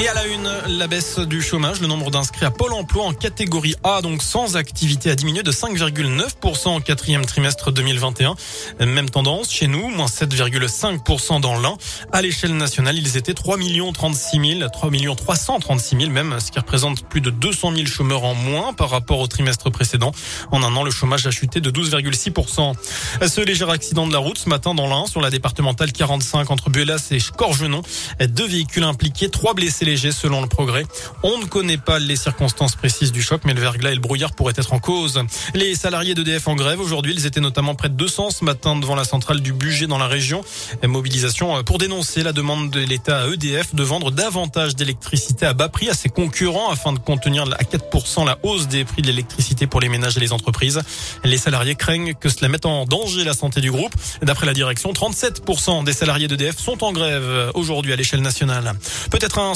Et à la une, la baisse du chômage, le nombre d'inscrits à Pôle emploi en catégorie A, donc sans activité, a diminué de 5,9% en quatrième trimestre 2021. Même tendance chez nous, moins 7,5% dans l'un. À l'échelle nationale, ils étaient 3 36 000, 3 336 000 même, ce qui représente plus de 200 000 chômeurs en moins par rapport au trimestre précédent. En un an, le chômage a chuté de 12,6%. Ce léger accident de la route ce matin dans l'Ain, sur la départementale 45 entre Buelas et Corgenon. Deux véhicules impliqués, trois blessés selon le progrès. On ne connaît pas les circonstances précises du choc, mais le verglas et le brouillard pourraient être en cause. Les salariés d'EDF en grève aujourd'hui, ils étaient notamment près de 200 ce matin devant la centrale du budget dans la région. Mobilisation pour dénoncer la demande de l'État à EDF de vendre davantage d'électricité à bas prix à ses concurrents afin de contenir à 4% la hausse des prix de l'électricité pour les ménages et les entreprises. Les salariés craignent que cela mette en danger la santé du groupe. D'après la direction, 37% des salariés d'EDF sont en grève aujourd'hui à l'échelle nationale. Peut-être un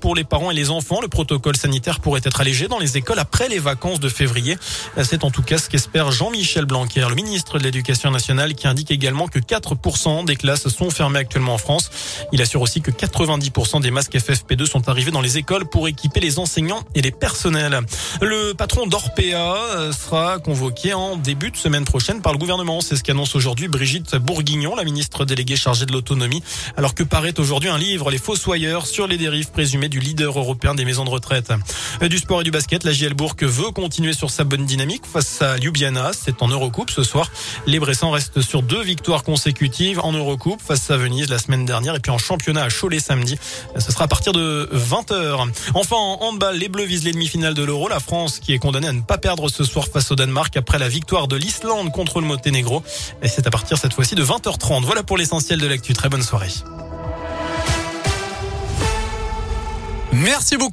pour les parents et les enfants. Le protocole sanitaire pourrait être allégé dans les écoles après les vacances de février. C'est en tout cas ce qu'espère Jean-Michel Blanquer, le ministre de l'Éducation nationale, qui indique également que 4% des classes sont fermées actuellement en France. Il assure aussi que 90% des masques FFP2 sont arrivés dans les écoles pour équiper les enseignants et les personnels. Le patron d'Orpea euh, sera convoqué en début de semaine prochaine par le gouvernement. C'est ce qu'annonce aujourd'hui Brigitte Bourguignon, la ministre déléguée chargée de l'autonomie, alors que paraît aujourd'hui un livre, Les Fossoyeurs, sur les dérives du leader européen des maisons de retraite. Euh, du sport et du basket, la JL Bourg veut continuer sur sa bonne dynamique face à Ljubljana. C'est en Eurocoupe ce soir. Les Bressans restent sur deux victoires consécutives en Eurocoupe face à Venise la semaine dernière et puis en championnat à Cholet samedi. Euh, ce sera à partir de 20h. Enfin, en handball, les Bleus visent les demi-finales de l'Euro. La France qui est condamnée à ne pas perdre ce soir face au Danemark après la victoire de l'Islande contre le Monténégro. Et c'est à partir cette fois-ci de 20h30. Voilà pour l'essentiel de l'actu. Très bonne soirée. Merci beaucoup.